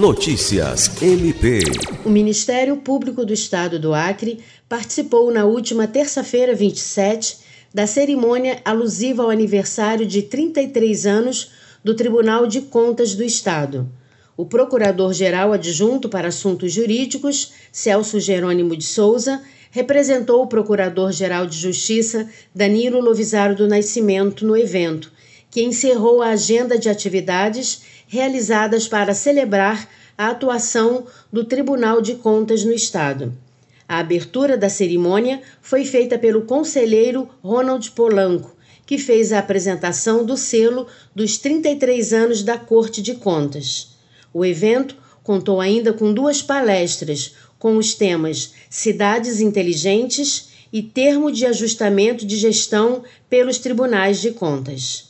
Notícias MP. O Ministério Público do Estado do Acre participou na última terça-feira, 27, da cerimônia alusiva ao aniversário de 33 anos do Tribunal de Contas do Estado. O Procurador-Geral Adjunto para Assuntos Jurídicos, Celso Jerônimo de Souza, representou o Procurador-Geral de Justiça, Danilo Lovisaro do Nascimento, no evento que encerrou a agenda de atividades realizadas para celebrar a atuação do Tribunal de Contas no Estado. A abertura da cerimônia foi feita pelo conselheiro Ronald Polanco, que fez a apresentação do selo dos 33 anos da Corte de Contas. O evento contou ainda com duas palestras com os temas Cidades Inteligentes e Termo de Ajustamento de Gestão pelos Tribunais de Contas.